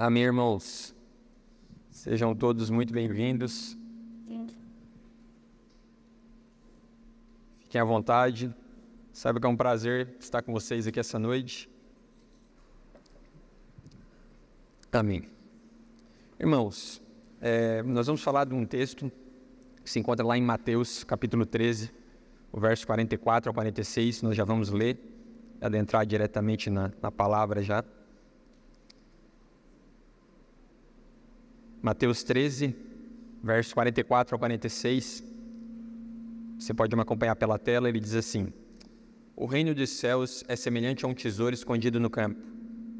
Amém, irmãos. Sejam todos muito bem-vindos. Fiquem à vontade. Saiba que é um prazer estar com vocês aqui essa noite. Amém. Irmãos, é, nós vamos falar de um texto que se encontra lá em Mateus, capítulo 13, o verso 44 ao 46. Nós já vamos ler, adentrar diretamente na, na palavra já. Mateus 13, verso 44 ao 46. Você pode me acompanhar pela tela, ele diz assim: O reino dos céus é semelhante a um tesouro escondido no campo,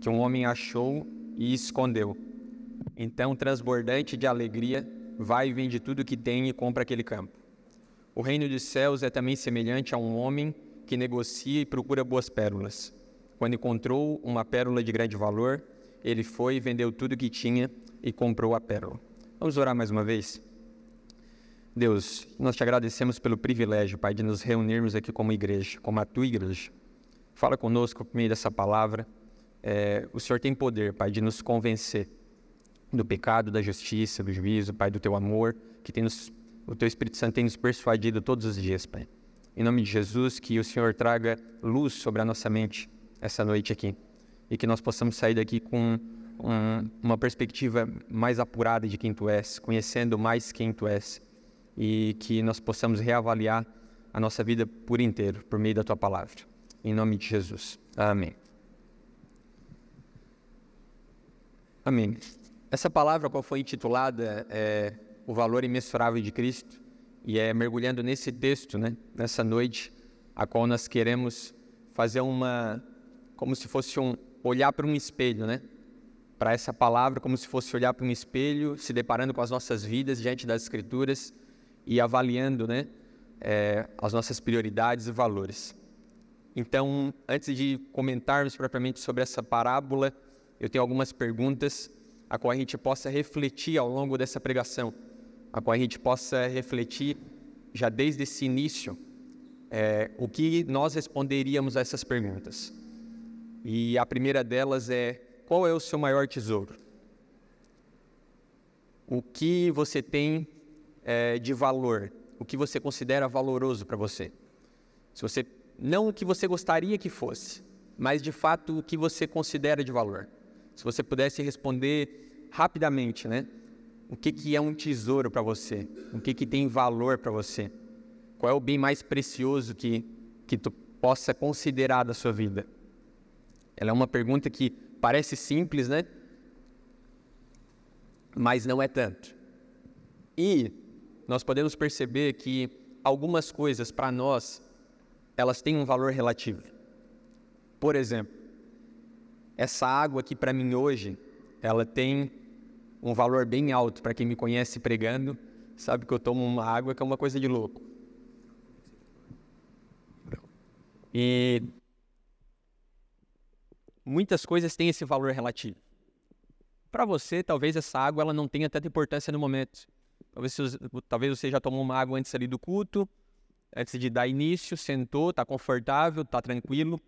que um homem achou e escondeu. Então, transbordante de alegria, vai e vende tudo o que tem e compra aquele campo. O reino dos céus é também semelhante a um homem que negocia e procura boas pérolas. Quando encontrou uma pérola de grande valor, ele foi vendeu tudo que tinha e comprou a pérola. Vamos orar mais uma vez? Deus, nós te agradecemos pelo privilégio, Pai, de nos reunirmos aqui como igreja, como a tua igreja. Fala conosco por meio dessa palavra. É, o Senhor tem poder, Pai, de nos convencer do pecado, da justiça, do juízo, Pai, do teu amor, que tem nos, o teu Espírito Santo tem nos persuadido todos os dias, Pai. Em nome de Jesus, que o Senhor traga luz sobre a nossa mente essa noite aqui e que nós possamos sair daqui com um, uma perspectiva mais apurada de quem tu és, conhecendo mais quem tu és e que nós possamos reavaliar a nossa vida por inteiro por meio da tua palavra. Em nome de Jesus. Amém. Amém. Essa palavra, qual foi intitulada, é o valor imensurável de Cristo, e é mergulhando nesse texto, né, nessa noite, a qual nós queremos fazer uma, como se fosse um olhar para um espelho, né? para essa palavra como se fosse olhar para um espelho, se deparando com as nossas vidas diante das Escrituras e avaliando né, é, as nossas prioridades e valores. Então, antes de comentarmos propriamente sobre essa parábola, eu tenho algumas perguntas a qual a gente possa refletir ao longo dessa pregação, a qual a gente possa refletir já desde esse início é, o que nós responderíamos a essas perguntas. E a primeira delas é qual é o seu maior tesouro? O que você tem é, de valor? O que você considera valoroso para você? Se você não o que você gostaria que fosse, mas de fato o que você considera de valor. Se você pudesse responder rapidamente, né? O que, que é um tesouro para você? O que, que tem valor para você? Qual é o bem mais precioso que, que tu possa considerar da sua vida? Ela é uma pergunta que Parece simples, né? Mas não é tanto. E nós podemos perceber que algumas coisas para nós elas têm um valor relativo. Por exemplo, essa água aqui para mim hoje, ela tem um valor bem alto para quem me conhece pregando, sabe que eu tomo uma água que é uma coisa de louco. E muitas coisas têm esse valor relativo. Para você, talvez essa água ela não tenha tanta importância no momento. Talvez, talvez você já tomou uma água antes ali do culto, antes de dar início, sentou, está confortável, está tranquilo.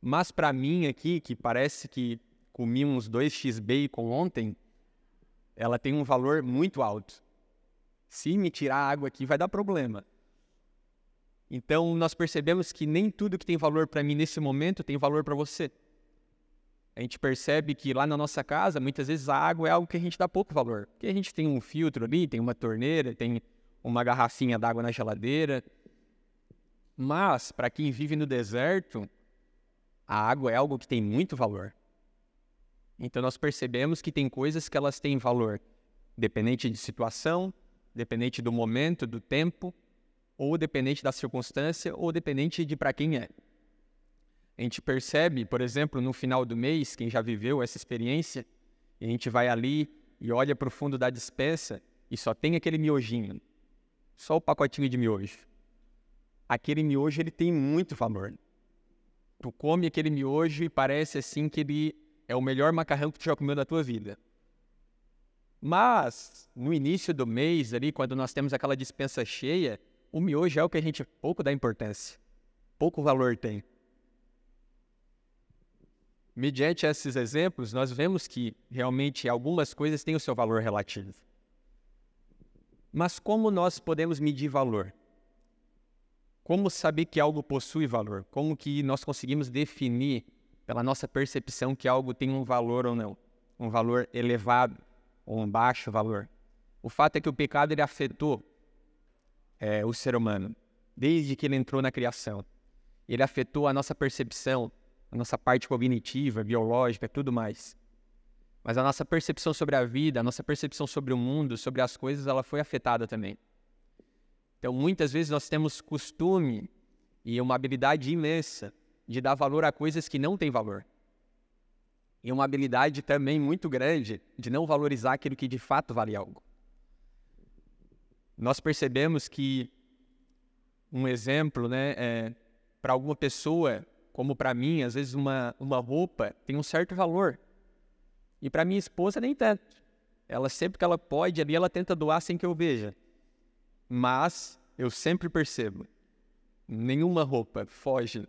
Mas para mim aqui, que parece que comi uns 2x bacon ontem, ela tem um valor muito alto. Se me tirar a água aqui, vai dar problema. Então, nós percebemos que nem tudo que tem valor para mim nesse momento tem valor para você. A gente percebe que lá na nossa casa, muitas vezes a água é algo que a gente dá pouco valor. Porque a gente tem um filtro ali, tem uma torneira, tem uma garrafinha d'água na geladeira. Mas, para quem vive no deserto, a água é algo que tem muito valor. Então, nós percebemos que tem coisas que elas têm valor, dependente de situação, dependente do momento, do tempo, ou dependente da circunstância, ou dependente de para quem é. A gente percebe, por exemplo, no final do mês, quem já viveu essa experiência, a gente vai ali e olha para o fundo da dispensa e só tem aquele miojinho, só o pacotinho de miojo. Aquele miojo ele tem muito valor. Tu come aquele miojo e parece assim que ele é o melhor macarrão que tu já comeu na tua vida. Mas no início do mês ali, quando nós temos aquela dispensa cheia, o miojo é o que a gente pouco dá importância, pouco valor tem. Mediante esses exemplos, nós vemos que realmente algumas coisas têm o seu valor relativo. Mas como nós podemos medir valor? Como saber que algo possui valor? Como que nós conseguimos definir pela nossa percepção que algo tem um valor ou não? Um valor elevado ou um baixo valor? O fato é que o pecado ele afetou é, o ser humano desde que ele entrou na criação. Ele afetou a nossa percepção, a nossa parte cognitiva, biológica, tudo mais. Mas a nossa percepção sobre a vida, a nossa percepção sobre o mundo, sobre as coisas, ela foi afetada também. Então, muitas vezes nós temos costume e uma habilidade imensa de dar valor a coisas que não têm valor. E uma habilidade também muito grande de não valorizar aquilo que de fato vale algo. Nós percebemos que um exemplo, né, é, para alguma pessoa, como para mim, às vezes uma, uma roupa tem um certo valor. E para minha esposa nem tanto. Ela sempre que ela pode ali, ela tenta doar sem que eu veja. Mas eu sempre percebo, nenhuma roupa foge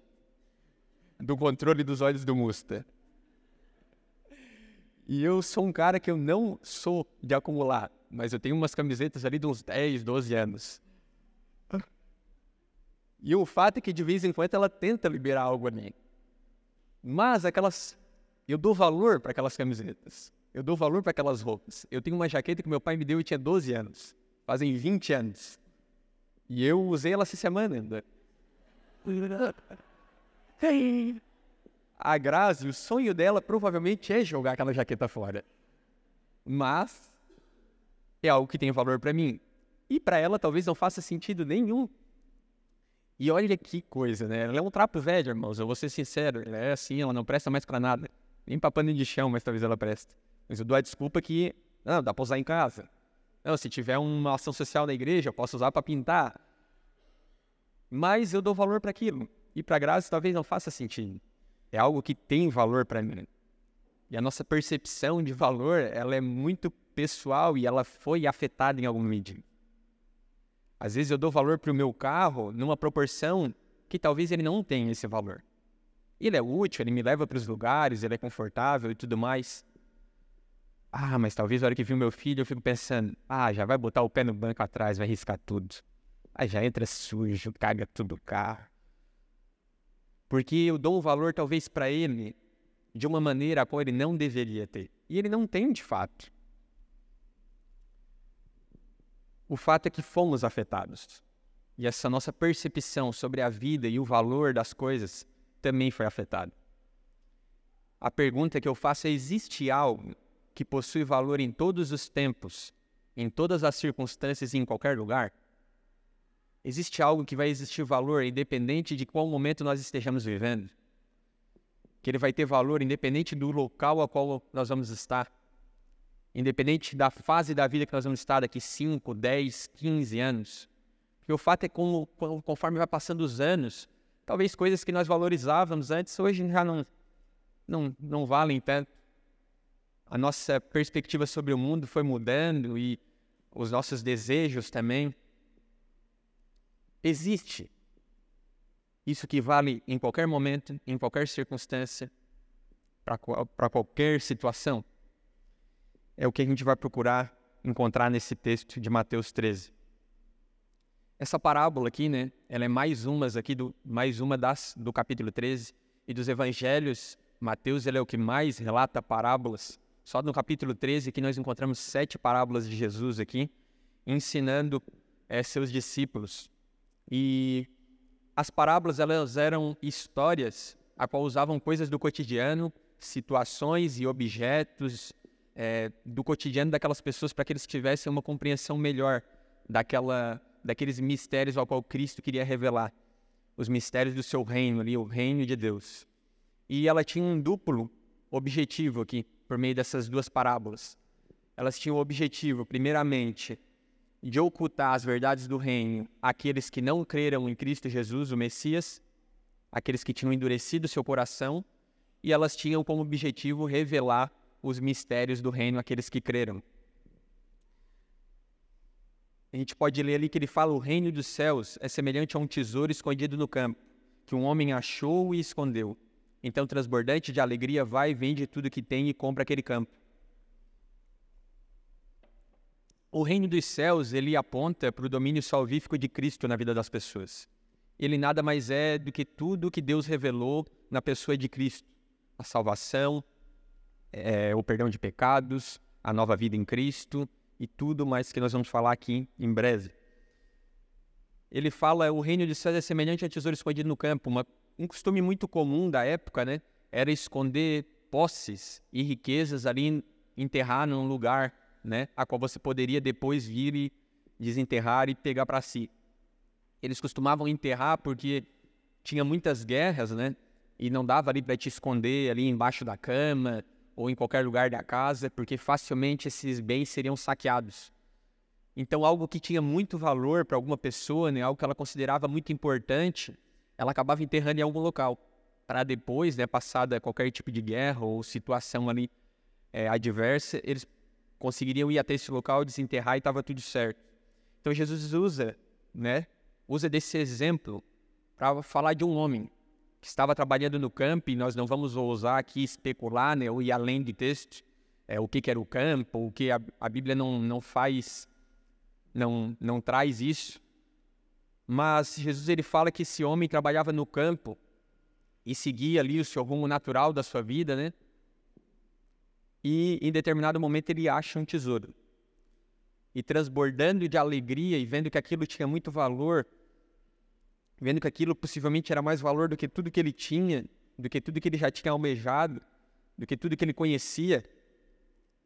do controle dos olhos do Musta. E eu sou um cara que eu não sou de acumular, mas eu tenho umas camisetas ali de uns 10, 12 anos. E o fato é que de vez em quando ela tenta liberar algo ali. Mas aquelas. Eu dou valor para aquelas camisetas. Eu dou valor para aquelas roupas. Eu tenho uma jaqueta que meu pai me deu e tinha 12 anos fazem 20 anos. E eu usei ela essa semana ainda. A Grazi, o sonho dela provavelmente é jogar aquela jaqueta fora. Mas é algo que tem valor para mim. E para ela talvez não faça sentido nenhum. E olha que coisa, né? Ela é um trapo velho, irmãos. Eu vou ser sincero. Ela é assim, ela não presta mais para nada. Nem pra pano de chão, mas talvez ela preste. Mas eu dou a desculpa que, não, dá pra usar em casa. Não, se tiver uma ação social na igreja, eu posso usar para pintar. Mas eu dou valor para aquilo. E para graça talvez não faça sentido. É algo que tem valor para mim. E a nossa percepção de valor, ela é muito pessoal e ela foi afetada em algum medida. Às vezes eu dou valor para o meu carro numa proporção que talvez ele não tenha esse valor. Ele é útil, ele me leva para os lugares, ele é confortável e tudo mais. Ah, mas talvez na hora que vi o meu filho eu fico pensando, ah, já vai botar o pé no banco atrás, vai riscar tudo. Aí já entra sujo, caga tudo o carro. Porque eu dou um valor talvez para ele de uma maneira a qual ele não deveria ter. E ele não tem de fato. O fato é que fomos afetados. E essa nossa percepção sobre a vida e o valor das coisas também foi afetada. A pergunta que eu faço é: existe algo que possui valor em todos os tempos, em todas as circunstâncias e em qualquer lugar? Existe algo que vai existir valor independente de qual momento nós estejamos vivendo? Que ele vai ter valor independente do local a qual nós vamos estar? Independente da fase da vida que nós vamos estar daqui 5, 10, 15 anos? Porque o fato é que conforme vai passando os anos, talvez coisas que nós valorizávamos antes hoje já não, não, não valem tanto a nossa perspectiva sobre o mundo foi mudando e os nossos desejos também. Existe isso que vale em qualquer momento, em qualquer circunstância, para qualquer situação. É o que a gente vai procurar encontrar nesse texto de Mateus 13. Essa parábola aqui, né, ela é mais umas aqui do mais uma das do capítulo 13 e dos evangelhos. Mateus ele é o que mais relata parábolas só no capítulo 13 que nós encontramos sete parábolas de Jesus aqui, ensinando é, seus discípulos. E as parábolas elas eram histórias a qual usavam coisas do cotidiano, situações e objetos é, do cotidiano daquelas pessoas para que eles tivessem uma compreensão melhor daquela, daqueles mistérios ao qual Cristo queria revelar, os mistérios do seu reino ali, o reino de Deus. E ela tinha um duplo objetivo aqui por meio dessas duas parábolas. Elas tinham o objetivo, primeiramente, de ocultar as verdades do reino àqueles que não creram em Cristo Jesus, o Messias, aqueles que tinham endurecido seu coração, e elas tinham como objetivo revelar os mistérios do reino àqueles que creram. A gente pode ler ali que ele fala: o reino dos céus é semelhante a um tesouro escondido no campo, que um homem achou e escondeu. Então, transbordante de alegria, vai, vende tudo que tem e compra aquele campo. O reino dos céus, ele aponta para o domínio salvífico de Cristo na vida das pessoas. Ele nada mais é do que tudo que Deus revelou na pessoa de Cristo. A salvação, é, o perdão de pecados, a nova vida em Cristo e tudo mais que nós vamos falar aqui em breve. Ele fala, o reino de céus é semelhante a tesouro escondido no campo. Uma, um costume muito comum da época, né? Era esconder posses e riquezas ali, enterrar num lugar né, a qual você poderia depois vir e desenterrar e pegar para si. Eles costumavam enterrar porque tinha muitas guerras, né, e não dava ali para te esconder ali embaixo da cama ou em qualquer lugar da casa, porque facilmente esses bens seriam saqueados. Então, algo que tinha muito valor para alguma pessoa, né, algo que ela considerava muito importante, ela acabava enterrando em algum local, para depois, né, passada qualquer tipo de guerra ou situação ali é, adversa, eles conseguiriam ir até esse local, desenterrar e estava tudo certo. Então Jesus usa, né, usa desse exemplo para falar de um homem que estava trabalhando no campo e nós não vamos ousar aqui especular, né, ou ir além de texto, é, o que, que era o campo, o que a, a Bíblia não, não faz, não, não traz isso. Mas Jesus ele fala que esse homem trabalhava no campo e seguia ali o seu rumo natural da sua vida, né? e em determinado momento ele acha um tesouro. E transbordando de alegria e vendo que aquilo tinha muito valor, vendo que aquilo possivelmente era mais valor do que tudo que ele tinha, do que tudo que ele já tinha almejado, do que tudo que ele conhecia,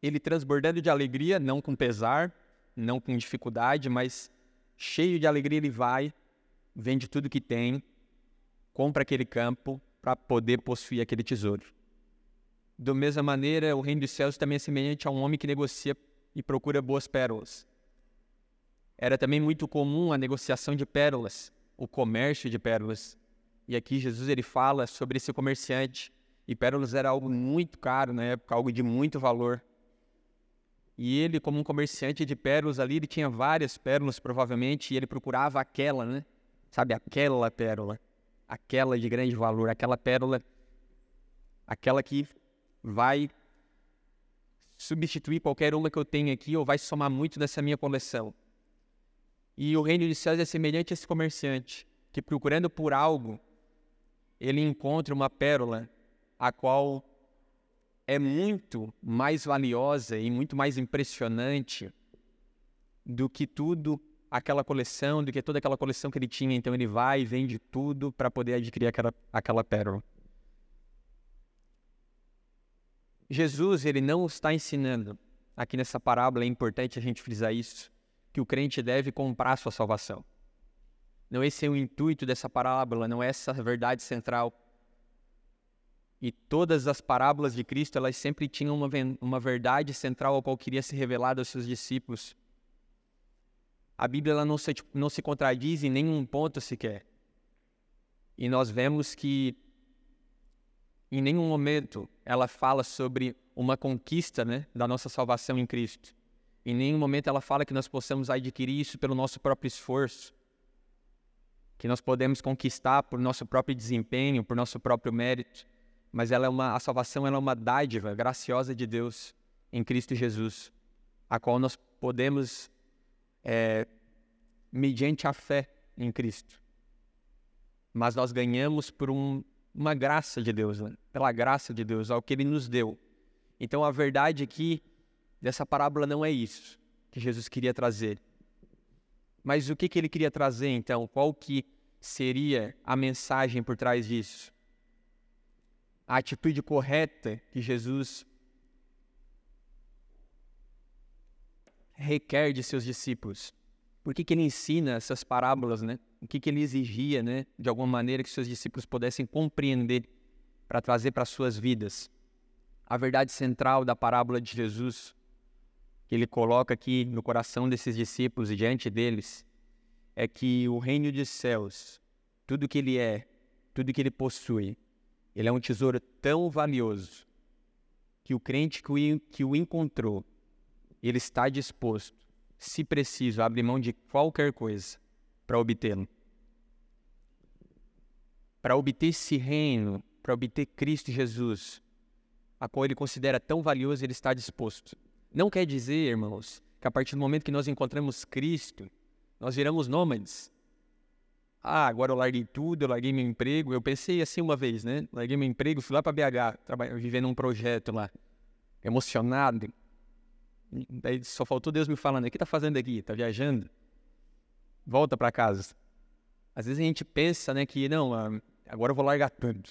ele transbordando de alegria, não com pesar, não com dificuldade, mas cheio de alegria ele vai, vende tudo que tem, compra aquele campo para poder possuir aquele tesouro. Da mesma maneira, o reino dos céus também é semelhante a um homem que negocia e procura boas pérolas. Era também muito comum a negociação de pérolas, o comércio de pérolas. E aqui Jesus ele fala sobre esse comerciante. E pérolas era algo muito caro na época, algo de muito valor. E ele, como um comerciante de pérolas ali, ele tinha várias pérolas provavelmente, e ele procurava aquela, né? Sabe, aquela pérola, aquela de grande valor, aquela pérola, aquela que vai substituir qualquer uma que eu tenho aqui ou vai somar muito nessa minha coleção. E o reino de céus é semelhante a esse comerciante, que procurando por algo, ele encontra uma pérola a qual é muito mais valiosa e muito mais impressionante do que tudo aquela coleção, do que toda aquela coleção que ele tinha. Então ele vai e vende tudo para poder adquirir aquela, aquela pérola. Jesus ele não está ensinando, aqui nessa parábola é importante a gente frisar isso, que o crente deve comprar sua salvação. Não esse é o intuito dessa parábola, não é essa a verdade central. E todas as parábolas de Cristo, elas sempre tinham uma, uma verdade central ao qual queria ser revelada aos seus discípulos. A Bíblia ela não, se, não se contradiz em nenhum ponto sequer. E nós vemos que em nenhum momento ela fala sobre uma conquista né, da nossa salvação em Cristo. Em nenhum momento ela fala que nós possamos adquirir isso pelo nosso próprio esforço, que nós podemos conquistar por nosso próprio desempenho, por nosso próprio mérito. Mas ela é uma, a salvação ela é uma dádiva graciosa de Deus em Cristo Jesus, a qual nós podemos, é, mediante a fé em Cristo. Mas nós ganhamos por um uma graça de Deus, né? pela graça de Deus, ao que Ele nos deu. Então a verdade aqui dessa parábola não é isso que Jesus queria trazer. Mas o que, que ele queria trazer então? Qual que seria a mensagem por trás disso? A atitude correta que Jesus requer de seus discípulos. Por que, que ele ensina essas parábolas, né? o que, que ele exigia, né, de alguma maneira, que seus discípulos pudessem compreender para trazer para suas vidas. A verdade central da parábola de Jesus, que ele coloca aqui no coração desses discípulos e diante deles, é que o reino dos céus, tudo que ele é, tudo que ele possui, ele é um tesouro tão valioso que o crente que o, encontrou, ele está disposto, se preciso, a abrir mão de qualquer coisa para obtê-lo. Para obter esse reino, para obter Cristo Jesus, a qual ele considera tão valioso, ele está disposto. Não quer dizer, irmãos, que a partir do momento que nós encontramos Cristo, nós viramos nômades. Ah, agora eu larguei tudo, eu larguei meu emprego. Eu pensei assim uma vez, né? Larguei meu emprego, fui lá para BH, trabalhar, vivendo um projeto lá, emocionado. Daí só faltou Deus me falando: o que tá fazendo aqui? Tá viajando? Volta para casa. Às vezes a gente pensa, né, que não, ah, agora eu vou largar tudo.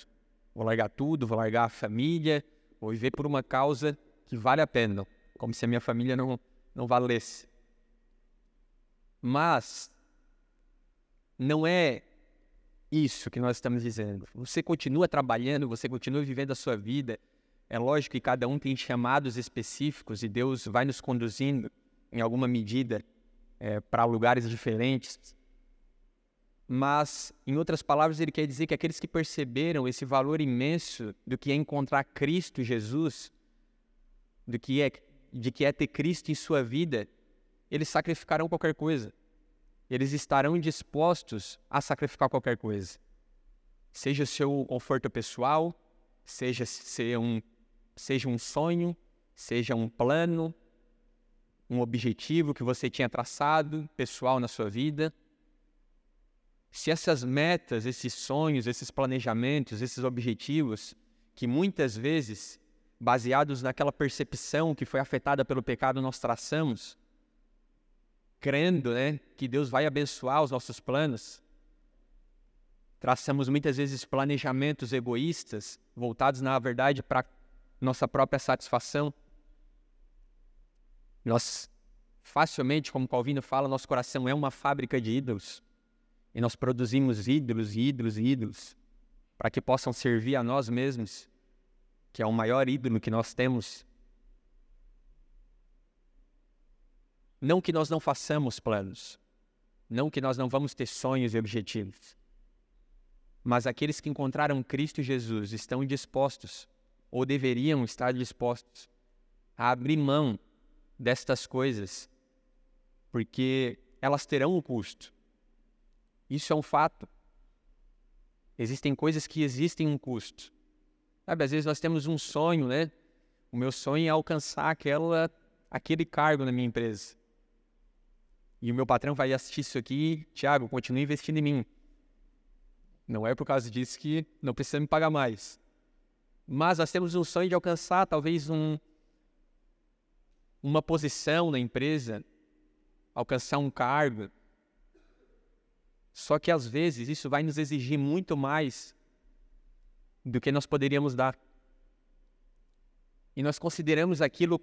Vou largar tudo, vou largar a família, vou viver por uma causa que vale a pena, como se a minha família não, não valesse. Mas não é isso que nós estamos dizendo. Você continua trabalhando, você continua vivendo a sua vida. É lógico que cada um tem chamados específicos e Deus vai nos conduzindo, em alguma medida, é, para lugares diferentes. Mas, em outras palavras, ele quer dizer que aqueles que perceberam esse valor imenso do que é encontrar Cristo Jesus, do que é, de que é ter Cristo em sua vida, eles sacrificarão qualquer coisa. Eles estarão dispostos a sacrificar qualquer coisa. Seja seu conforto pessoal, seja, ser um, seja um sonho, seja um plano, um objetivo que você tinha traçado pessoal na sua vida. Se essas metas, esses sonhos, esses planejamentos, esses objetivos, que muitas vezes, baseados naquela percepção que foi afetada pelo pecado, nós traçamos, crendo né, que Deus vai abençoar os nossos planos, traçamos muitas vezes planejamentos egoístas, voltados, na verdade, para nossa própria satisfação. Nós, facilmente, como Calvino fala, nosso coração é uma fábrica de ídolos. E nós produzimos ídolos, ídolos e ídolos, para que possam servir a nós mesmos, que é o maior ídolo que nós temos. Não que nós não façamos planos, não que nós não vamos ter sonhos e objetivos, mas aqueles que encontraram Cristo Jesus estão dispostos, ou deveriam estar dispostos, a abrir mão destas coisas, porque elas terão um custo. Isso é um fato. Existem coisas que existem um custo. Sabe, às vezes nós temos um sonho, né? O meu sonho é alcançar aquela, aquele cargo na minha empresa. E o meu patrão vai assistir isso aqui, Tiago, continue investindo em mim. Não é por causa disso que não precisa me pagar mais. Mas nós temos um sonho de alcançar talvez um, uma posição na empresa, alcançar um cargo. Só que às vezes isso vai nos exigir muito mais do que nós poderíamos dar. E nós consideramos aquilo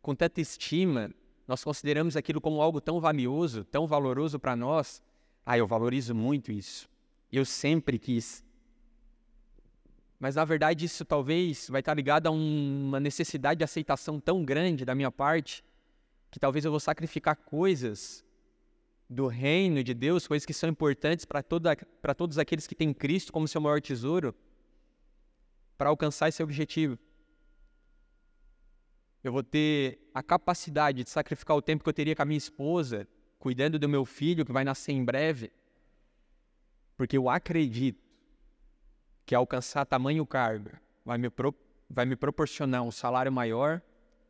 com tanta estima, nós consideramos aquilo como algo tão valioso, tão valoroso para nós. Ah, eu valorizo muito isso. Eu sempre quis. Mas na verdade isso talvez vai estar ligado a um, uma necessidade de aceitação tão grande da minha parte que talvez eu vou sacrificar coisas do reino de Deus, coisas que são importantes para todos aqueles que têm Cristo como seu maior tesouro, para alcançar esse objetivo. Eu vou ter a capacidade de sacrificar o tempo que eu teria com a minha esposa, cuidando do meu filho que vai nascer em breve, porque eu acredito que alcançar tamanho cargo vai me, pro, vai me proporcionar um salário maior,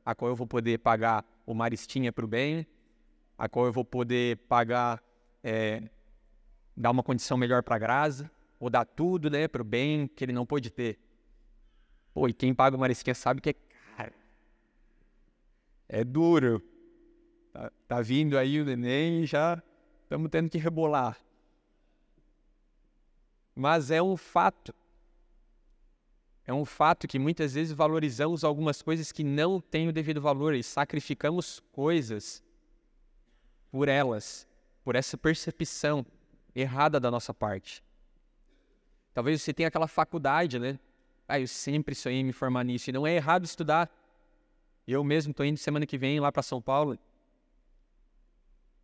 a qual eu vou poder pagar o Maristinha para o bem, a qual eu vou poder pagar, é, dar uma condição melhor para a Graça, ou dar tudo né, para o bem que ele não pôde ter. Pô, e quem paga o Maristinha sabe que é caro. É duro. Tá, tá vindo aí o neném e já estamos tendo que rebolar. Mas é um fato é um fato que muitas vezes valorizamos algumas coisas que não têm o devido valor e sacrificamos coisas por elas, por essa percepção errada da nossa parte. Talvez você tenha aquela faculdade, né? Ah, eu sempre sonhei em me formar nisso. E não é errado estudar. Eu mesmo estou indo semana que vem lá para São Paulo.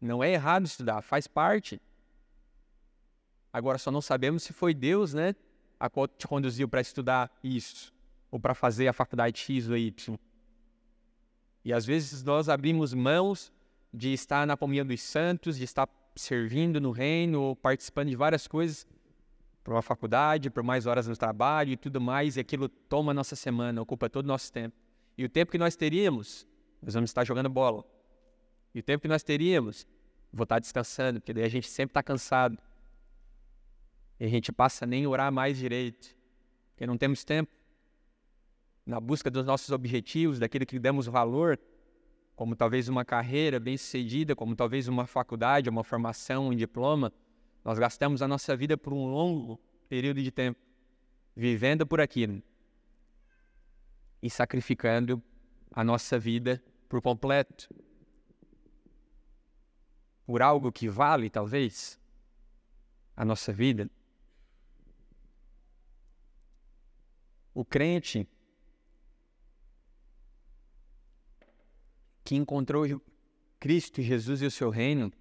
Não é errado estudar, faz parte. Agora só não sabemos se foi Deus, né, a qual te conduziu para estudar isso, ou para fazer a faculdade X ou Y. E às vezes nós abrimos mãos de estar na comunhão dos santos, de estar servindo no reino, ou participando de várias coisas, por uma faculdade, por mais horas no trabalho e tudo mais, e aquilo toma nossa semana, ocupa todo o nosso tempo. E o tempo que nós teríamos, nós vamos estar jogando bola. E o tempo que nós teríamos, vou estar descansando, porque daí a gente sempre está cansado. E a gente passa nem orar mais direito, porque não temos tempo. Na busca dos nossos objetivos, daquilo que demos valor, como talvez uma carreira bem sucedida, como talvez uma faculdade, uma formação, um diploma, nós gastamos a nossa vida por um longo período de tempo vivendo por aquilo e sacrificando a nossa vida por completo por algo que vale, talvez, a nossa vida. O crente que encontrou Cristo, Jesus e o seu reino,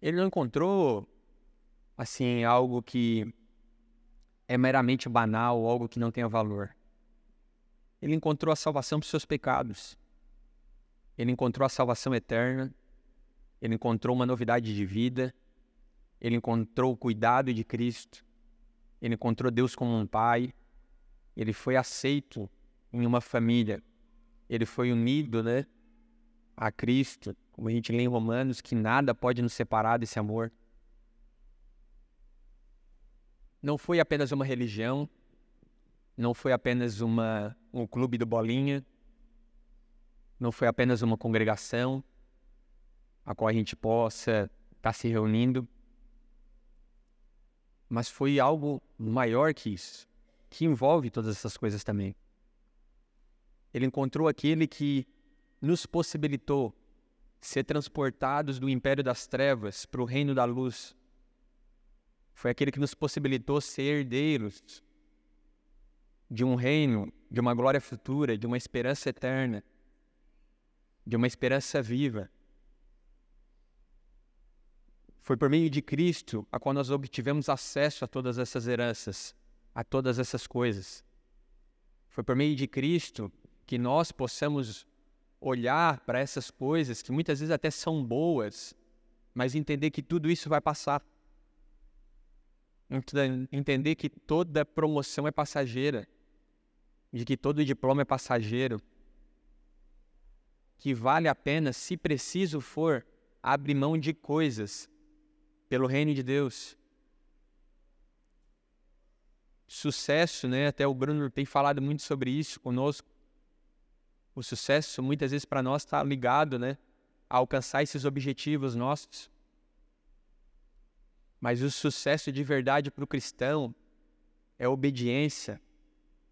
ele não encontrou assim algo que é meramente banal, algo que não tenha valor. Ele encontrou a salvação para os seus pecados. Ele encontrou a salvação eterna. Ele encontrou uma novidade de vida. Ele encontrou o cuidado de Cristo. Ele encontrou Deus como um pai. Ele foi aceito em uma família. Ele foi unido, né, a Cristo, como a gente lê em Romanos, que nada pode nos separar desse amor não foi apenas uma religião, não foi apenas uma, um clube do bolinha, não foi apenas uma congregação a qual a gente possa estar se reunindo, mas foi algo maior que isso, que envolve todas essas coisas também. Ele encontrou aquele que nos possibilitou ser transportados do império das trevas para o reino da luz foi aquele que nos possibilitou ser herdeiros de um reino, de uma glória futura, de uma esperança eterna, de uma esperança viva. Foi por meio de Cristo a qual nós obtivemos acesso a todas essas heranças, a todas essas coisas. Foi por meio de Cristo que nós possamos olhar para essas coisas que muitas vezes até são boas, mas entender que tudo isso vai passar entender que toda promoção é passageira, de que todo diploma é passageiro, que vale a pena, se preciso for, abrir mão de coisas pelo reino de Deus. Sucesso, né? Até o Bruno tem falado muito sobre isso conosco. O sucesso muitas vezes para nós está ligado, né, a alcançar esses objetivos nossos. Mas o sucesso de verdade para o cristão é obediência,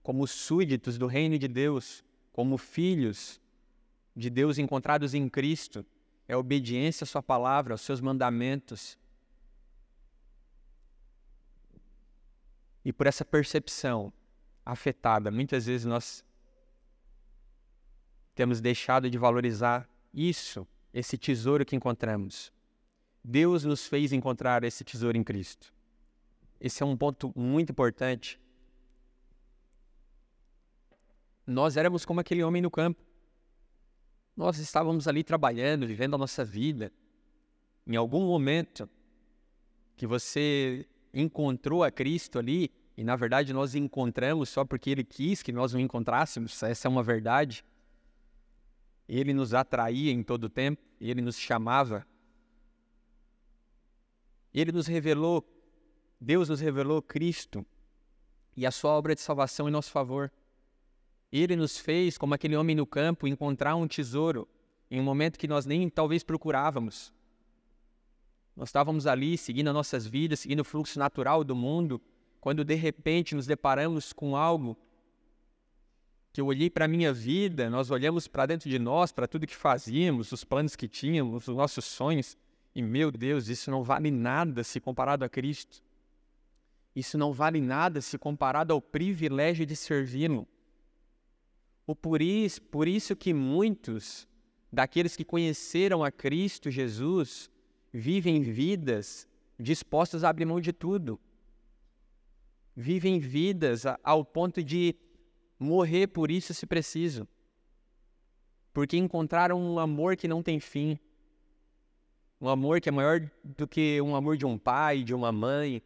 como súditos do reino de Deus, como filhos de Deus encontrados em Cristo, é obediência à Sua palavra, aos seus mandamentos. E por essa percepção afetada, muitas vezes nós temos deixado de valorizar isso, esse tesouro que encontramos. Deus nos fez encontrar esse tesouro em Cristo. Esse é um ponto muito importante. Nós éramos como aquele homem no campo. Nós estávamos ali trabalhando, vivendo a nossa vida. Em algum momento que você encontrou a Cristo ali, e na verdade nós encontramos só porque Ele quis que nós o encontrássemos, essa é uma verdade. Ele nos atraía em todo o tempo, Ele nos chamava e ele nos revelou, Deus nos revelou Cristo e a sua obra de salvação em nosso favor. Ele nos fez, como aquele homem no campo, encontrar um tesouro em um momento que nós nem talvez procurávamos. Nós estávamos ali seguindo as nossas vidas, seguindo o fluxo natural do mundo, quando de repente nos deparamos com algo que eu olhei para a minha vida, nós olhamos para dentro de nós, para tudo que fazíamos, os planos que tínhamos, os nossos sonhos, e meu Deus, isso não vale nada se comparado a Cristo. Isso não vale nada se comparado ao privilégio de servi-lo. Por isso, por isso que muitos daqueles que conheceram a Cristo Jesus vivem vidas dispostas a abrir mão de tudo. Vivem vidas ao ponto de morrer por isso se preciso. Porque encontraram um amor que não tem fim um amor que é maior do que um amor de um pai, de uma mãe,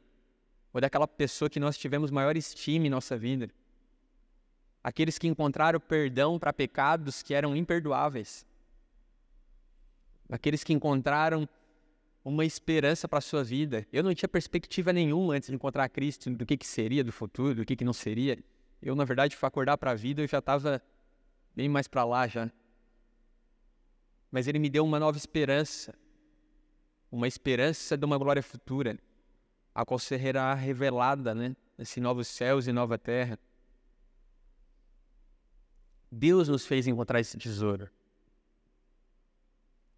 ou daquela pessoa que nós tivemos maior estima em nossa vida. Aqueles que encontraram perdão para pecados que eram imperdoáveis. Aqueles que encontraram uma esperança para a sua vida. Eu não tinha perspectiva nenhuma antes de encontrar Cristo do que, que seria do futuro, do que, que não seria. Eu, na verdade, fui acordar para a vida e já estava bem mais para lá já. Mas Ele me deu uma nova esperança, uma esperança de uma glória futura, a qual será revelada, né, nesses novos céus e nova terra. Deus nos fez encontrar esse tesouro.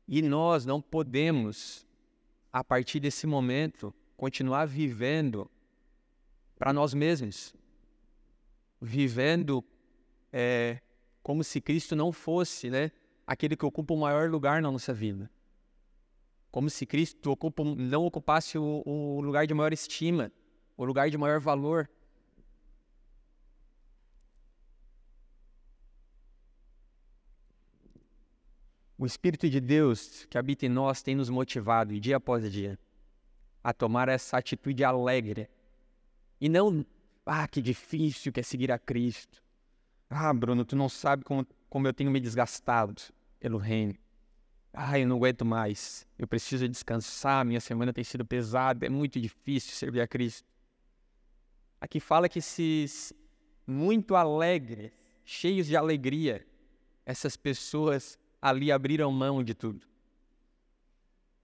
E nós não podemos, a partir desse momento, continuar vivendo para nós mesmos, vivendo é, como se Cristo não fosse né, aquele que ocupa o maior lugar na nossa vida. Como se Cristo ocupa, não ocupasse o, o lugar de maior estima, o lugar de maior valor. O Espírito de Deus que habita em nós tem nos motivado, dia após dia, a tomar essa atitude alegre. E não, ah, que difícil que é seguir a Cristo. Ah, Bruno, tu não sabe como, como eu tenho me desgastado pelo reino. Ah, eu não aguento mais. Eu preciso descansar. Minha semana tem sido pesada. É muito difícil servir a Cristo. Aqui fala que esses muito alegres, cheios de alegria, essas pessoas ali abriram mão de tudo.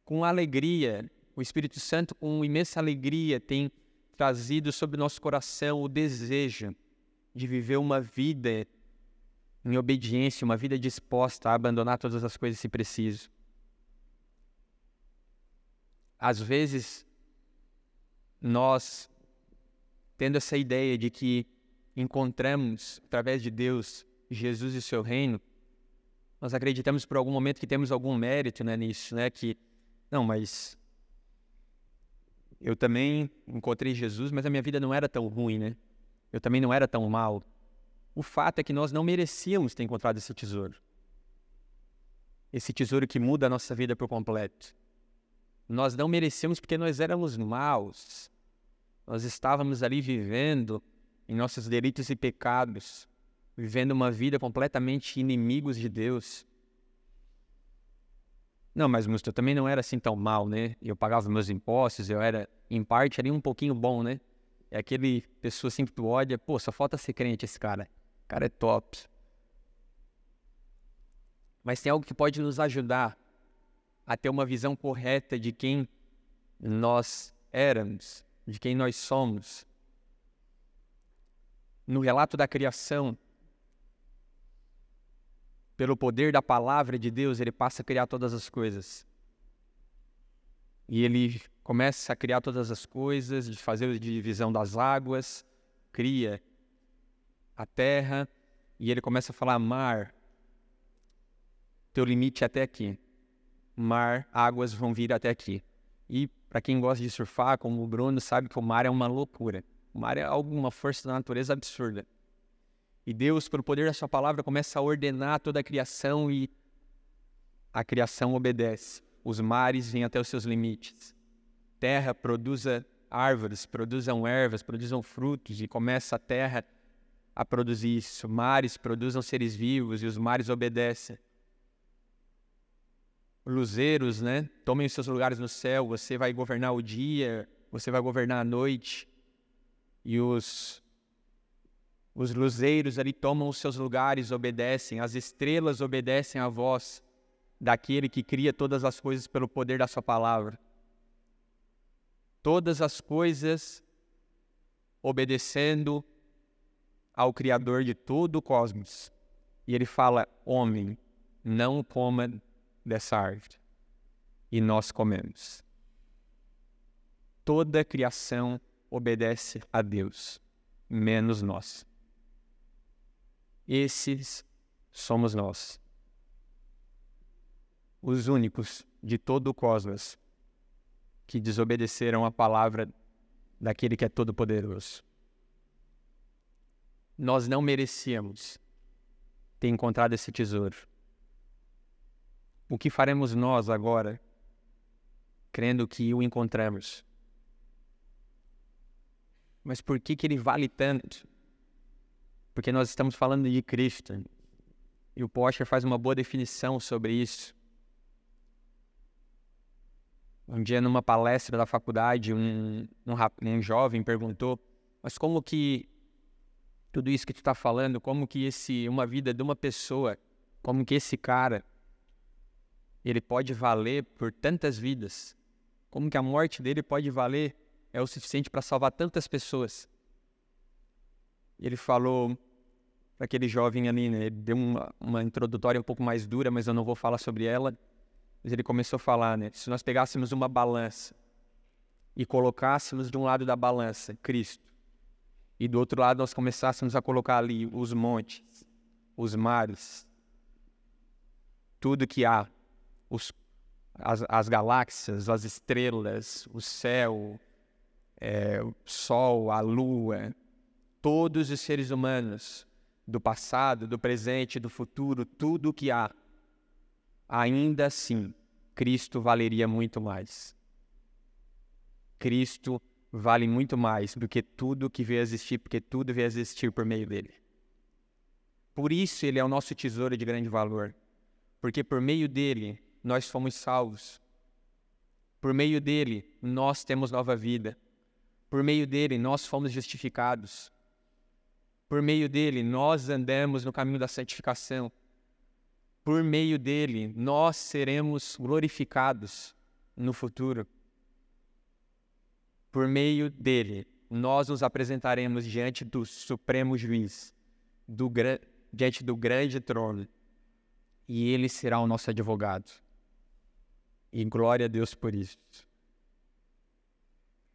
Com alegria, o Espírito Santo, com imensa alegria, tem trazido sobre nosso coração o desejo de viver uma vida em obediência, uma vida disposta a abandonar todas as coisas se preciso. Às vezes, nós, tendo essa ideia de que encontramos, através de Deus, Jesus e seu reino, nós acreditamos por algum momento que temos algum mérito né, nisso, né? Que, não, mas eu também encontrei Jesus, mas a minha vida não era tão ruim, né? Eu também não era tão mal. O fato é que nós não merecíamos ter encontrado esse tesouro. Esse tesouro que muda a nossa vida por completo. Nós não merecemos porque nós éramos maus. Nós estávamos ali vivendo em nossos delitos e pecados vivendo uma vida completamente inimigos de Deus. Não, mas eu também não era assim tão mal, né? Eu pagava meus impostos, eu era, em parte, ali um pouquinho bom, né? É aquele pessoa assim que tu olha, pô, só falta ser crente esse cara. Cara é top. Mas tem algo que pode nos ajudar a ter uma visão correta de quem nós éramos, de quem nós somos. No relato da criação, pelo poder da palavra de Deus, ele passa a criar todas as coisas. E ele começa a criar todas as coisas, de fazer a divisão das águas, cria a terra, e ele começa a falar: mar, teu limite é até aqui. Mar, águas vão vir até aqui. E para quem gosta de surfar, como o Bruno, sabe que o mar é uma loucura. O mar é alguma força da natureza absurda. E Deus, pelo poder da sua palavra, começa a ordenar toda a criação e a criação obedece. Os mares vêm até os seus limites. Terra produza árvores, produzam ervas, produzam frutos e começa a terra a produzir isso. Mares produzam seres vivos e os mares obedecem. Luzeiros, né? Tomem os seus lugares no céu. Você vai governar o dia, você vai governar a noite. E os os luzeiros ali tomam os seus lugares, obedecem, as estrelas obedecem à voz daquele que cria todas as coisas pelo poder da Sua palavra. Todas as coisas obedecendo ao Criador de todo o cosmos. E ele fala: Homem, não coma dessa árvore. E nós comemos. Toda a criação obedece a Deus, menos nós. Esses somos nós. Os únicos de todo o cosmos que desobedeceram a palavra daquele que é todo-poderoso. Nós não merecíamos ter encontrado esse tesouro. O que faremos nós agora, crendo que o encontramos? Mas por que, que ele vale tanto? Porque nós estamos falando de Cristo. E o Posher faz uma boa definição sobre isso. Um dia, numa palestra da faculdade, um, um, um jovem perguntou: Mas como que tudo isso que tu está falando, como que esse uma vida de uma pessoa, como que esse cara, ele pode valer por tantas vidas? Como que a morte dele pode valer é o suficiente para salvar tantas pessoas? Ele falou para aquele jovem ali, né? Ele deu uma, uma introdutória um pouco mais dura, mas eu não vou falar sobre ela. Mas ele começou a falar, né? Se nós pegássemos uma balança e colocássemos de um lado da balança Cristo, e do outro lado nós começássemos a colocar ali os montes, os mares, tudo que há, os, as, as galáxias, as estrelas, o céu, é, o sol, a lua, todos os seres humanos, do passado, do presente, do futuro, tudo o que há, ainda assim, Cristo valeria muito mais. Cristo vale muito mais do que tudo que veio existir, porque tudo veio existir por meio dele. Por isso ele é o nosso tesouro de grande valor, porque por meio dele nós fomos salvos. Por meio dele nós temos nova vida. Por meio dele nós fomos justificados. Por meio dele, nós andamos no caminho da santificação. Por meio dele, nós seremos glorificados no futuro. Por meio dele, nós nos apresentaremos diante do Supremo Juiz, do, diante do grande trono, e ele será o nosso advogado. E glória a Deus por isso.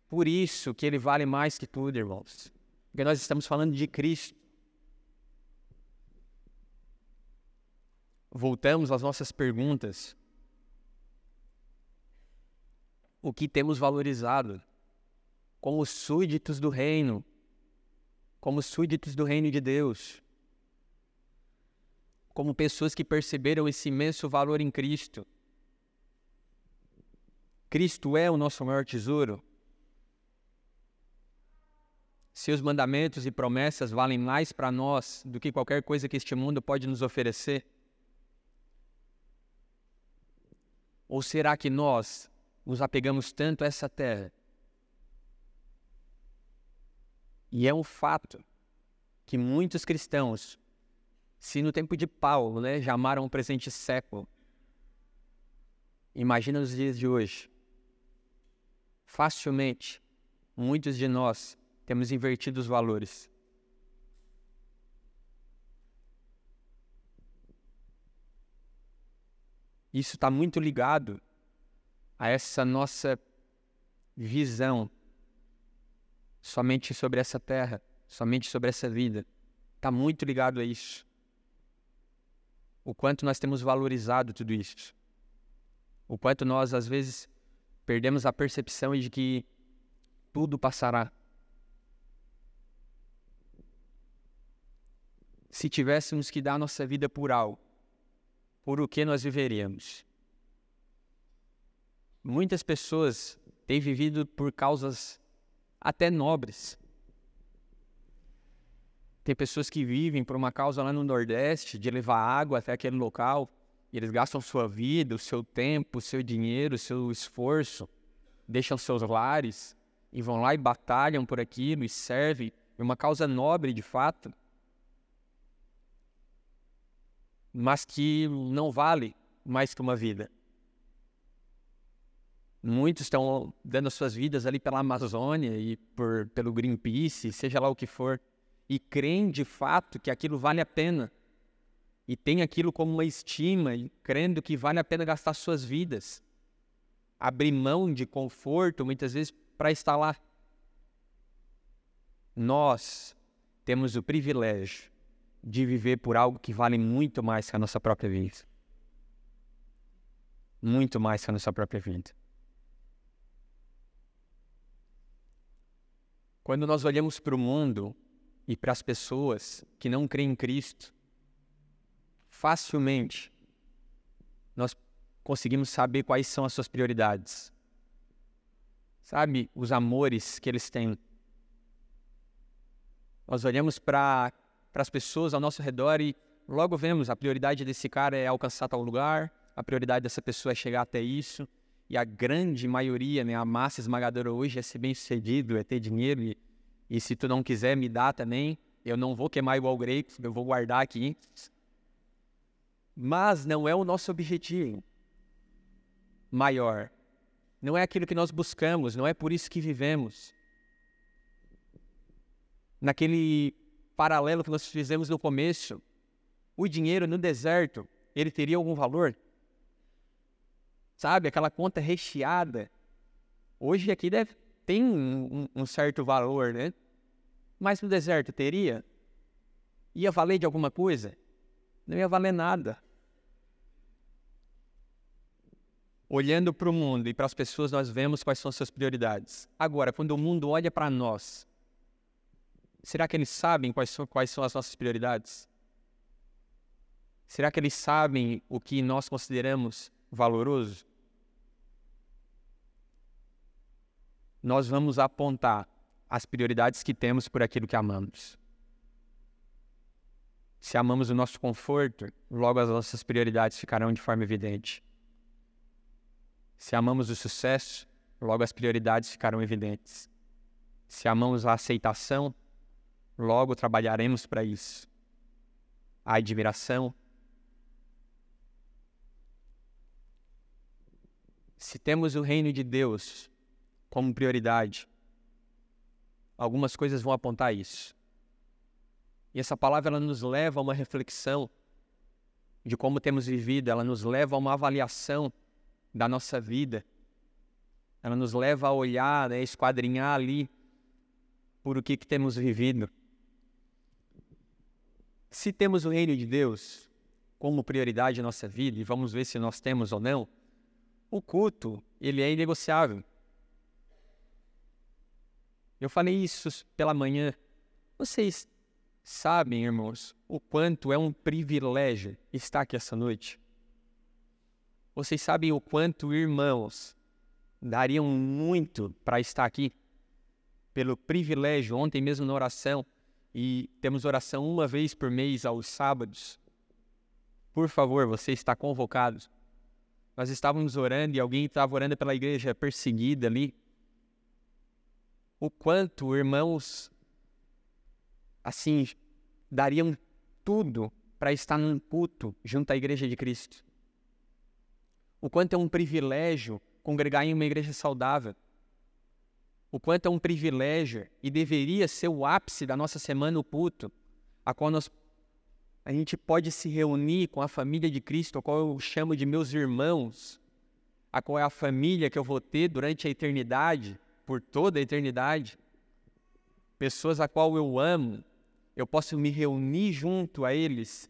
Por isso que ele vale mais que tudo, irmãos. Porque nós estamos falando de Cristo. Voltamos às nossas perguntas. O que temos valorizado como súditos do reino, como súditos do reino de Deus, como pessoas que perceberam esse imenso valor em Cristo. Cristo é o nosso maior tesouro. Seus mandamentos e promessas valem mais para nós do que qualquer coisa que este mundo pode nos oferecer? Ou será que nós nos apegamos tanto a essa terra? E é um fato que muitos cristãos, se no tempo de Paulo, né, já amaram o presente século, imagina nos dias de hoje, facilmente, muitos de nós temos invertido os valores. Isso está muito ligado a essa nossa visão somente sobre essa terra, somente sobre essa vida. Está muito ligado a isso. O quanto nós temos valorizado tudo isso. O quanto nós, às vezes, perdemos a percepção de que tudo passará. se tivéssemos que dar nossa vida por algo, por o que nós viveríamos? Muitas pessoas têm vivido por causas até nobres. Tem pessoas que vivem por uma causa lá no Nordeste, de levar água até aquele local, e eles gastam sua vida, o seu tempo, o seu dinheiro, o seu esforço, deixam seus lares e vão lá e batalham por aquilo e servem, é uma causa nobre de fato. mas que não vale mais que uma vida. Muitos estão dando suas vidas ali pela Amazônia e por, pelo Greenpeace, seja lá o que for, e creem de fato que aquilo vale a pena. E tem aquilo como uma estima, e crendo que vale a pena gastar suas vidas. Abrir mão de conforto, muitas vezes, para estar lá. Nós temos o privilégio de viver por algo que vale muito mais que a nossa própria vida. Muito mais que a nossa própria vida. Quando nós olhamos para o mundo e para as pessoas que não creem em Cristo, facilmente nós conseguimos saber quais são as suas prioridades. Sabe, os amores que eles têm. Nós olhamos para as pessoas ao nosso redor e logo vemos a prioridade desse cara é alcançar tal lugar, a prioridade dessa pessoa é chegar até isso. E a grande maioria, né, a massa esmagadora hoje é ser bem sucedido, é ter dinheiro. E, e se tu não quiser me dar também, eu não vou queimar igual grego, eu vou guardar aqui. Mas não é o nosso objetivo maior. Não é aquilo que nós buscamos, não é por isso que vivemos naquele paralelo que nós fizemos no começo, o dinheiro no deserto, ele teria algum valor? Sabe, aquela conta recheada. Hoje aqui deve tem um, um certo valor, né? Mas no deserto teria? Ia valer de alguma coisa? Não ia valer nada. Olhando para o mundo e para as pessoas, nós vemos quais são suas prioridades. Agora, quando o mundo olha para nós, Será que eles sabem quais são, quais são as nossas prioridades? Será que eles sabem o que nós consideramos valoroso? Nós vamos apontar as prioridades que temos por aquilo que amamos. Se amamos o nosso conforto, logo as nossas prioridades ficarão de forma evidente. Se amamos o sucesso, logo as prioridades ficarão evidentes. Se amamos a aceitação, Logo trabalharemos para isso. A admiração. Se temos o reino de Deus como prioridade, algumas coisas vão apontar isso. E essa palavra ela nos leva a uma reflexão de como temos vivido, ela nos leva a uma avaliação da nossa vida. Ela nos leva a olhar, né, esquadrinhar ali por o que, que temos vivido. Se temos o reino de Deus como prioridade na nossa vida, e vamos ver se nós temos ou não, o culto, ele é inegociável. Eu falei isso pela manhã. Vocês sabem, irmãos, o quanto é um privilégio estar aqui essa noite? Vocês sabem o quanto irmãos dariam muito para estar aqui? Pelo privilégio, ontem mesmo na oração, e temos oração uma vez por mês aos sábados. Por favor, você está convocado. Nós estávamos orando e alguém estava orando pela igreja perseguida ali. O quanto, irmãos, assim, dariam tudo para estar num culto junto à igreja de Cristo. O quanto é um privilégio congregar em uma igreja saudável o quanto é um privilégio e deveria ser o ápice da nossa semana o culto, a qual nós, a gente pode se reunir com a família de Cristo, a qual eu chamo de meus irmãos, a qual é a família que eu vou ter durante a eternidade, por toda a eternidade, pessoas a qual eu amo, eu posso me reunir junto a eles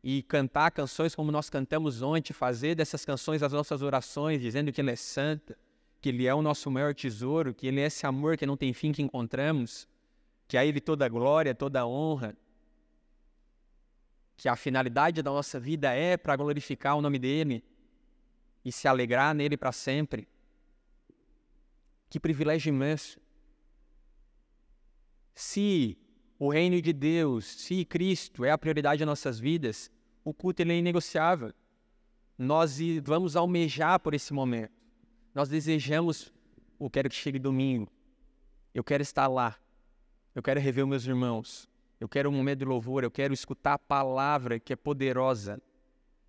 e cantar canções como nós cantamos ontem, fazer dessas canções as nossas orações, dizendo que Ele é santo, que Ele é o nosso maior tesouro, que Ele é esse amor que não tem fim que encontramos, que a Ele toda glória, toda honra, que a finalidade da nossa vida é para glorificar o nome dEle e se alegrar nele para sempre. Que privilégio imenso. Se o reino de Deus, se Cristo é a prioridade de nossas vidas, o culto ele é inegociável. Nós vamos almejar por esse momento. Nós desejamos, eu quero que chegue domingo, eu quero estar lá, eu quero rever meus irmãos, eu quero um momento de louvor, eu quero escutar a palavra que é poderosa.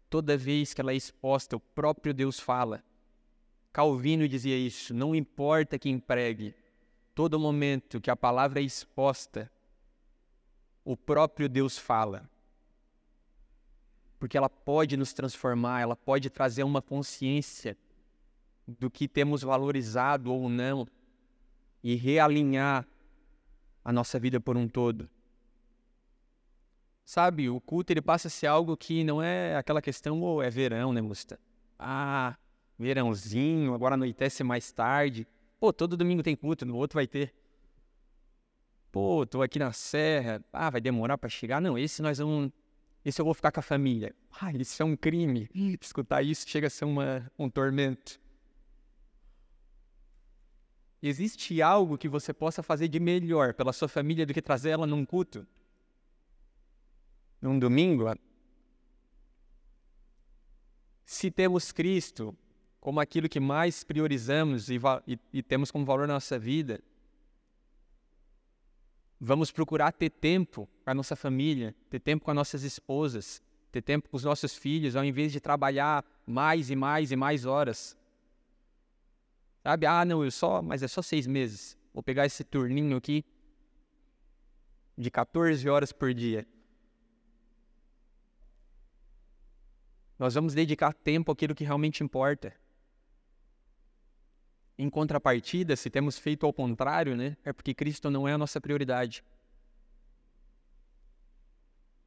Toda vez que ela é exposta, o próprio Deus fala. Calvino dizia isso: não importa quem pregue, todo momento que a palavra é exposta, o próprio Deus fala. Porque ela pode nos transformar, ela pode trazer uma consciência do que temos valorizado ou não e realinhar a nossa vida por um todo. Sabe, o culto ele passa a ser algo que não é aquela questão, ou oh, é verão, né, Musta? Ah, verãozinho, agora anoitece mais tarde. Pô, todo domingo tem culto, no outro vai ter. Pô, tô aqui na serra, ah, vai demorar para chegar. Não, esse nós vamos. Esse eu vou ficar com a família. Ah, isso é um crime. Escutar isso chega a ser uma, um tormento. Existe algo que você possa fazer de melhor pela sua família do que trazer ela num culto? Num domingo? Se temos Cristo como aquilo que mais priorizamos e, e, e temos como valor na nossa vida, vamos procurar ter tempo com a nossa família, ter tempo com as nossas esposas, ter tempo com os nossos filhos, ao invés de trabalhar mais e mais e mais horas. Sabe? Ah, não, eu só, mas é só seis meses. Vou pegar esse turninho aqui de 14 horas por dia. Nós vamos dedicar tempo àquilo que realmente importa. Em contrapartida, se temos feito ao contrário, né, é porque Cristo não é a nossa prioridade.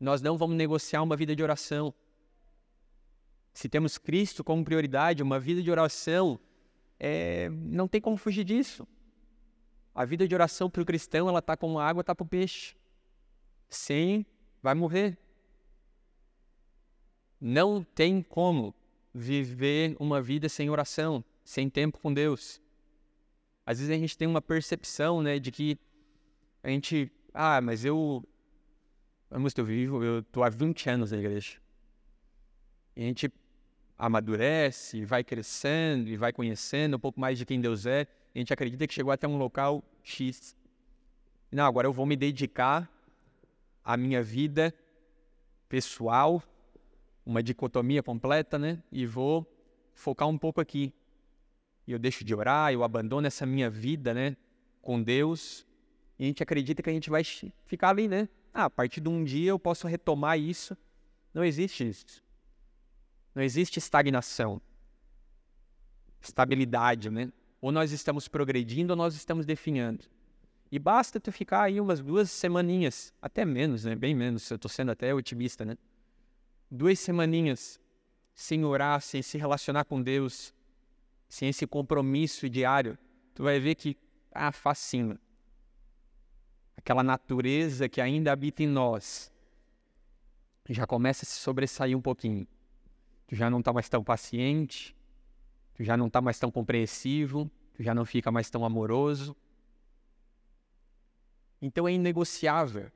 Nós não vamos negociar uma vida de oração. Se temos Cristo como prioridade, uma vida de oração é, não tem como fugir disso. A vida de oração para o cristão, ela está como a água está para o peixe. Sem, vai morrer. Não tem como viver uma vida sem oração, sem tempo com Deus. Às vezes a gente tem uma percepção, né, de que a gente, ah, mas eu, vamos, eu vivo, eu tô há 20 anos na igreja. E a gente amadurece, vai crescendo e vai conhecendo um pouco mais de quem Deus é, a gente acredita que chegou até um local X. Não, agora eu vou me dedicar à minha vida pessoal, uma dicotomia completa, né? E vou focar um pouco aqui. E eu deixo de orar, eu abandono essa minha vida, né, com Deus. E a gente acredita que a gente vai ficar ali, né? Ah, a partir de um dia eu posso retomar isso. Não existe isso. Não existe estagnação, estabilidade, né? Ou nós estamos progredindo ou nós estamos definhando. E basta tu ficar aí umas duas semaninhas, até menos, né? Bem menos, eu estou sendo até otimista, né? Duas semaninhas sem orar, sem se relacionar com Deus, sem esse compromisso diário, tu vai ver que, ah, fascina. Aquela natureza que ainda habita em nós já começa a se sobressair um pouquinho tu já não está mais tão paciente, tu já não está mais tão compreensivo, tu já não fica mais tão amoroso. Então é inegociável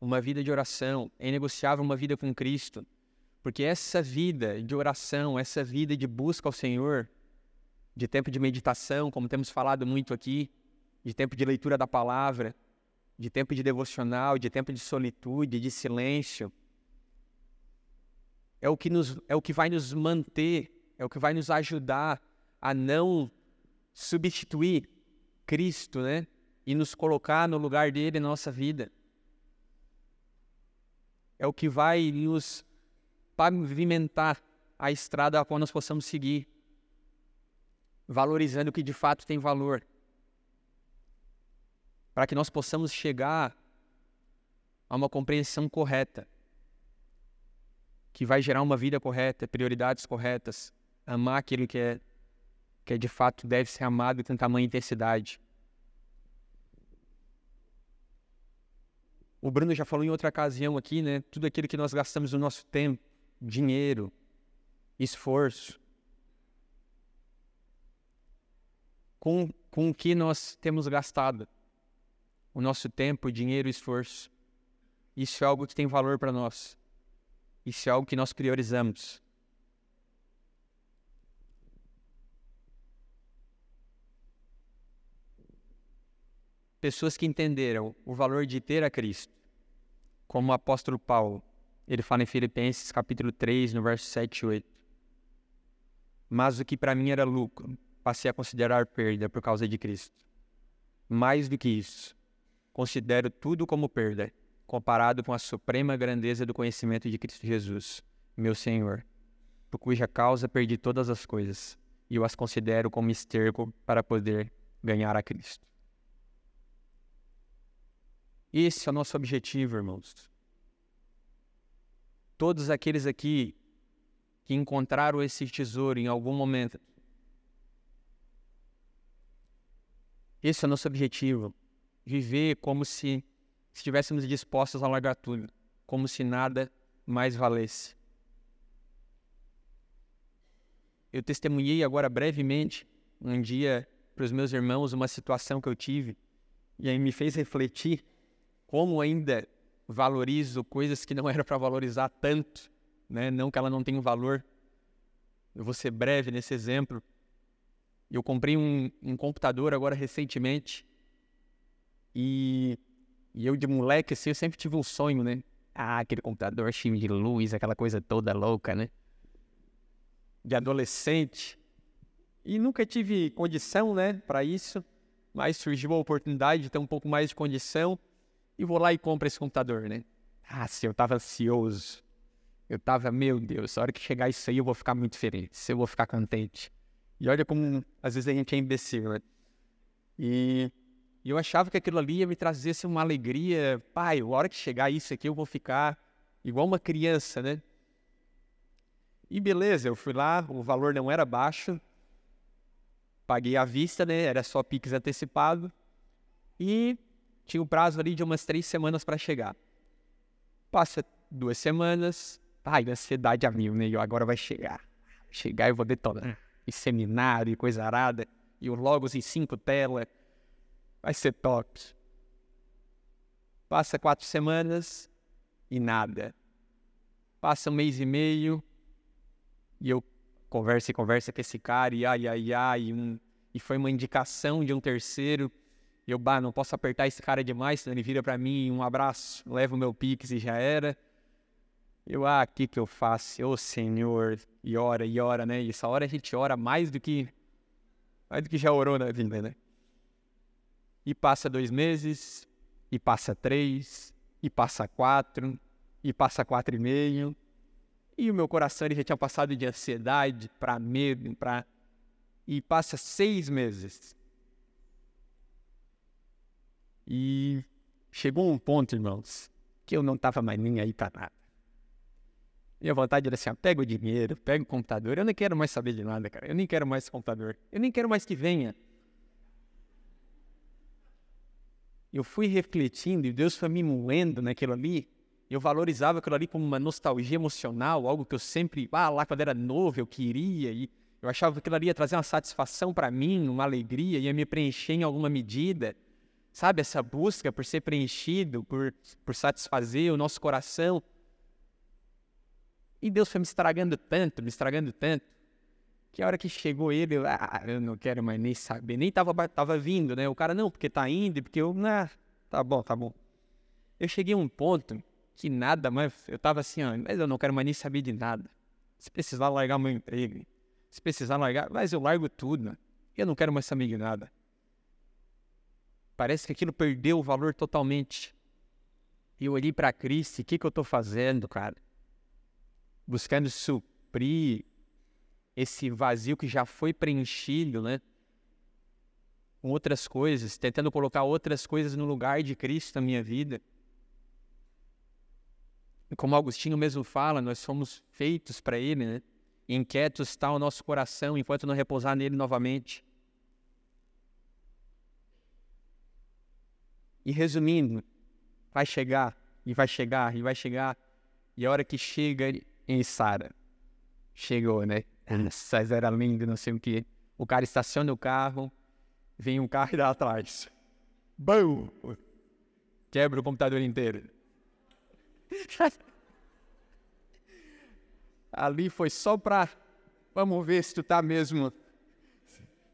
uma vida de oração, é inegociável uma vida com Cristo, porque essa vida de oração, essa vida de busca ao Senhor, de tempo de meditação, como temos falado muito aqui, de tempo de leitura da palavra, de tempo de devocional, de tempo de solitude, de silêncio, é o que, nos, é o que vai nos manter, é o que vai nos ajudar a não substituir Cristo, né? E nos colocar no lugar dele na nossa vida. É o que vai nos pavimentar a estrada a qual nós possamos seguir, valorizando o que de fato tem valor, para que nós possamos chegar a uma compreensão correta que vai gerar uma vida correta, prioridades corretas, amar aquilo que é, que é de fato deve ser amado com tamanha intensidade. O Bruno já falou em outra ocasião aqui, né? Tudo aquilo que nós gastamos o nosso tempo, dinheiro, esforço. Com, com o que nós temos gastado o nosso tempo, dinheiro e esforço. Isso é algo que tem valor para nós. Isso é algo que nós priorizamos. Pessoas que entenderam o valor de ter a Cristo, como o apóstolo Paulo, ele fala em Filipenses capítulo 3, no verso 7 e 8. Mas o que para mim era lucro, passei a considerar perda por causa de Cristo. Mais do que isso, considero tudo como perda comparado com a suprema grandeza do conhecimento de Cristo Jesus, meu Senhor, por cuja causa perdi todas as coisas e eu as considero como esterco para poder ganhar a Cristo. Esse é o nosso objetivo, irmãos. Todos aqueles aqui que encontraram esse tesouro em algum momento, esse é o nosso objetivo. Viver como se estivéssemos dispostos a largar tudo, como se nada mais valesse. Eu testemunhei agora brevemente um dia para os meus irmãos uma situação que eu tive e aí me fez refletir como ainda valorizo coisas que não era para valorizar tanto, né? Não que ela não tenha valor. Eu vou ser breve nesse exemplo. Eu comprei um, um computador agora recentemente e, e, eu de moleque assim, eu sempre tive um sonho, né? Ah, aquele computador cheio de luz, aquela coisa toda louca, né? De adolescente. E nunca tive condição, né, para isso, mas surgiu a oportunidade de ter um pouco mais de condição e vou lá e compro esse computador, né? Ah, sim, eu tava ansioso. Eu tava, meu Deus, a hora que chegar isso aí eu vou ficar muito feliz, eu vou ficar contente. E olha como às vezes a gente é imbecil, né? E, eu achava que aquilo ali ia me trazer assim, uma alegria. Pai, a hora que chegar isso aqui eu vou ficar igual uma criança, né? E beleza, eu fui lá, o valor não era baixo, paguei à vista, né? Era só Pix antecipado. E tinha o prazo ali de umas três semanas para chegar. Passa duas semanas, ai, ansiedade a mil, né? E agora vai chegar. Chegar e vou detonar. E seminário e coisa arada. E o Logos em cinco telas. Vai ser top. Passa quatro semanas e nada. Passa um mês e meio e eu conversa e conversa com esse cara, e ai, ai, ai, e, um, e foi uma indicação de um terceiro. E eu, bah, não posso apertar esse cara demais, senão ele vira para mim, um abraço, leva o meu pix e já era. Eu, ah, o que que eu faço? Ô Senhor, e ora, e ora, né? E essa hora a gente ora mais do que, mais do que já orou na vida, né? E passa dois meses, e passa três, e passa quatro, e passa quatro e meio, e o meu coração ele já tinha passado de ansiedade para medo, para e passa seis meses. E chegou um ponto, irmãos, que eu não estava mais nem aí para nada. Minha vontade era assim, ó, pega o dinheiro, pega o computador, eu nem quero mais saber de nada, cara. Eu nem quero mais computador. Eu nem quero mais que venha. Eu fui refletindo e Deus foi me moendo naquilo ali eu valorizava aquilo ali como uma nostalgia emocional, algo que eu sempre, ah, lá quando era novo eu queria, e eu achava que aquilo ali ia trazer uma satisfação para mim, uma alegria, ia me preencher em alguma medida. Sabe, essa busca por ser preenchido, por, por satisfazer o nosso coração. E Deus foi me estragando tanto, me estragando tanto, que a hora que chegou ele, eu, ah, eu não quero mais nem saber, nem tava, tava vindo, né? O cara, não, porque tá indo, porque eu, ah, tá bom, tá bom. Eu cheguei a um ponto que nada, mas eu tava assim, ó, mas eu não quero mais nem saber de nada. Se precisar largar meu emprego, se precisar largar, mas eu largo tudo, né? eu não quero mais saber de nada. Parece que aquilo perdeu o valor totalmente. E eu olhei para Cristo, o que, que eu estou fazendo, cara? Buscando suprir esse vazio que já foi preenchido, né? Com outras coisas, tentando colocar outras coisas no lugar de Cristo na minha vida. Como Agostinho mesmo fala, nós somos feitos para Ele, né? Inquieto está o nosso coração enquanto não repousar nele novamente. E resumindo, vai chegar, e vai chegar, e vai chegar. E a hora que chega em Sara, chegou, né? Nossa, era lindo, não sei o que. O cara estaciona o carro, vem um carro e dá atrás. Bum! Quebra o computador inteiro. Ali foi só pra. Vamos ver se tu tá mesmo.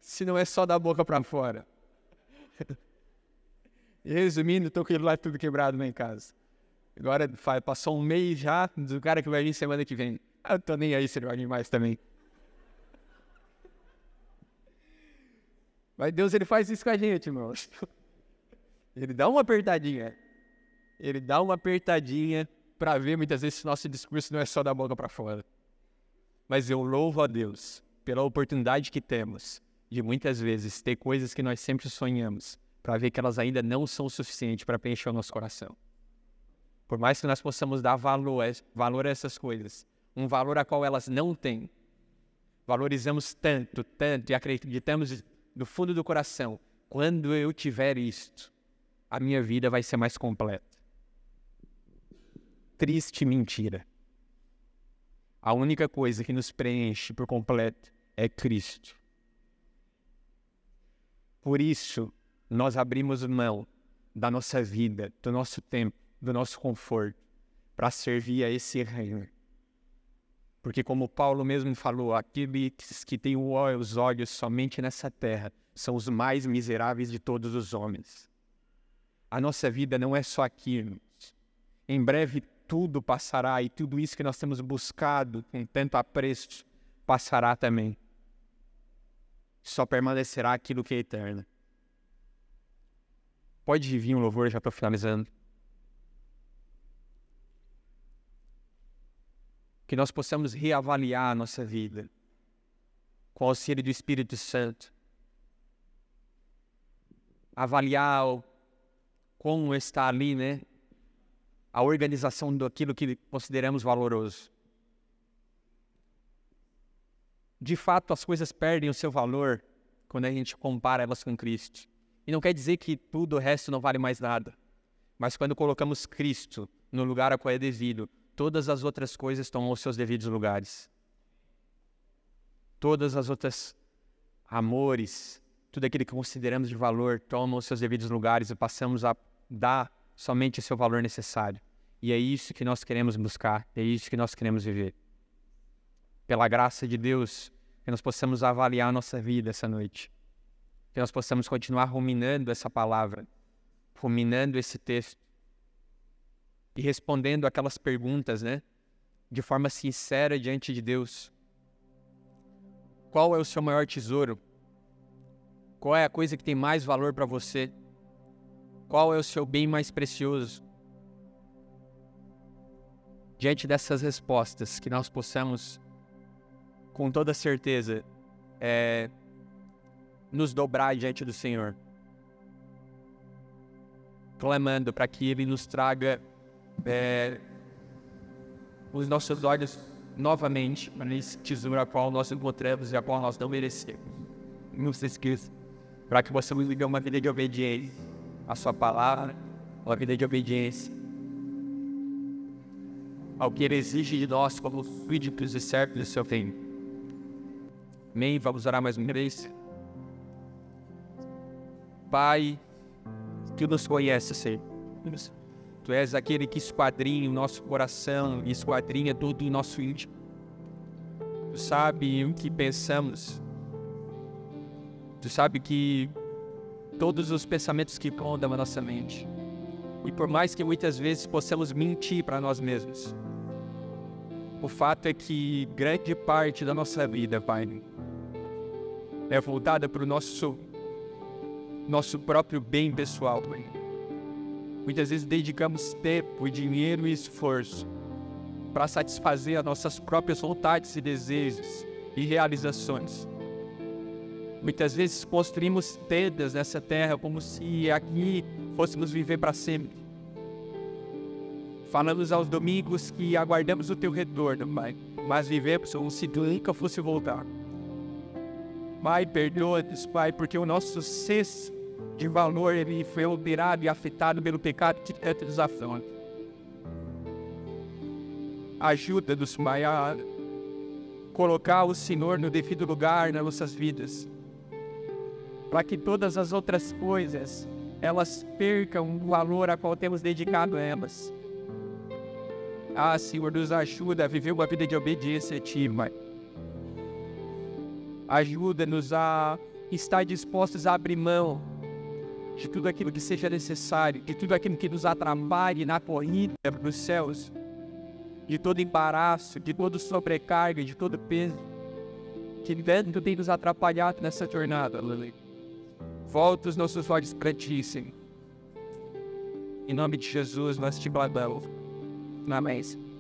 Se não é só da boca pra fora. Resumindo, tô com ele lá tudo quebrado lá em casa. Agora passou um mês já do cara que vai vir semana que vem. Eu tô nem aí se ele vai vir mais também. Mas Deus ele faz isso com a gente, irmãos. Ele dá uma apertadinha. Ele dá uma apertadinha para ver muitas vezes se nosso discurso não é só da boca para fora. Mas eu louvo a Deus pela oportunidade que temos de muitas vezes ter coisas que nós sempre sonhamos, para ver que elas ainda não são suficiente para preencher o nosso coração. Por mais que nós possamos dar valor, valor a essas coisas, um valor a qual elas não têm, valorizamos tanto, tanto e acreditamos no fundo do coração, quando eu tiver isto, a minha vida vai ser mais completa triste mentira. A única coisa que nos preenche por completo é Cristo. Por isso, nós abrimos mão da nossa vida, do nosso tempo, do nosso conforto, para servir a esse reino. Porque, como Paulo mesmo falou, aqueles que têm os olhos somente nessa terra são os mais miseráveis de todos os homens. A nossa vida não é só aqui. Em breve tudo passará e tudo isso que nós temos buscado com tanto apreço passará também. Só permanecerá aquilo que é eterno. Pode vir um louvor, já estou finalizando. Que nós possamos reavaliar a nossa vida com o auxílio do Espírito Santo. Avaliar como está ali, né? A organização daquilo que consideramos valoroso. De fato, as coisas perdem o seu valor quando a gente compara elas com Cristo. E não quer dizer que tudo o resto não vale mais nada. Mas quando colocamos Cristo no lugar a qual é devido, todas as outras coisas tomam os seus devidos lugares. Todas as outras amores, tudo aquilo que consideramos de valor, tomam os seus devidos lugares e passamos a dar somente o seu valor necessário. E é isso que nós queremos buscar, é isso que nós queremos viver. Pela graça de Deus, que nós possamos avaliar a nossa vida essa noite. Que nós possamos continuar ruminando essa palavra, ruminando esse texto, e respondendo aquelas perguntas, né? De forma sincera diante de Deus. Qual é o seu maior tesouro? Qual é a coisa que tem mais valor para você? Qual é o seu bem mais precioso? Diante dessas respostas, que nós possamos, com toda certeza, é, nos dobrar diante do Senhor, clamando para que Ele nos traga é, os nossos olhos novamente para esse tesouro a qual nós encontramos e a qual nós não merecemos. Não se esqueça, para que possamos viver uma vida de obediência à Sua palavra, uma vida de obediência ao que Ele exige de nós como súditos e servos do Seu reino. Amém? Vamos orar mais uma vez. Pai, que nos conhece, Senhor. Tu és aquele que esquadrinha o nosso coração esquadrinha todo o nosso íntimo. Tu sabe o que pensamos. Tu sabe que todos os pensamentos que rondam a nossa mente. E por mais que muitas vezes possamos mentir para nós mesmos, o fato é que grande parte da nossa vida, Pai, é voltada para o nosso, nosso próprio bem pessoal, Pai Muitas vezes dedicamos tempo, dinheiro e esforço para satisfazer as nossas próprias vontades e desejos e realizações. Muitas vezes construímos tendas nessa terra como se aqui fôssemos viver para sempre. Falamos aos domingos que aguardamos o teu retorno, Pai, mas vivemos como se nunca fosse voltar. Pai, perdoa-nos, Pai, porque o nosso senso de valor, ele foi alterado e afetado pelo pecado de afrontas. Ajuda-nos, Pai, a colocar o Senhor no devido lugar nas nossas vidas, para que todas as outras coisas elas percam o valor a qual temos dedicado a elas. Ah, Senhor, nos ajuda a viver uma vida de obediência a Ti, Pai. Ajuda-nos a estar dispostos a abrir mão de tudo aquilo que seja necessário, de tudo aquilo que nos atrapalhe na corrida para os céus, de todo embaraço, de toda sobrecarga, de todo peso, que tanto tem nos atrapalhado nessa jornada, Lili. Volta os nossos olhos para ti, Senhor. Em nome de Jesus, nós te bradamos. Amém.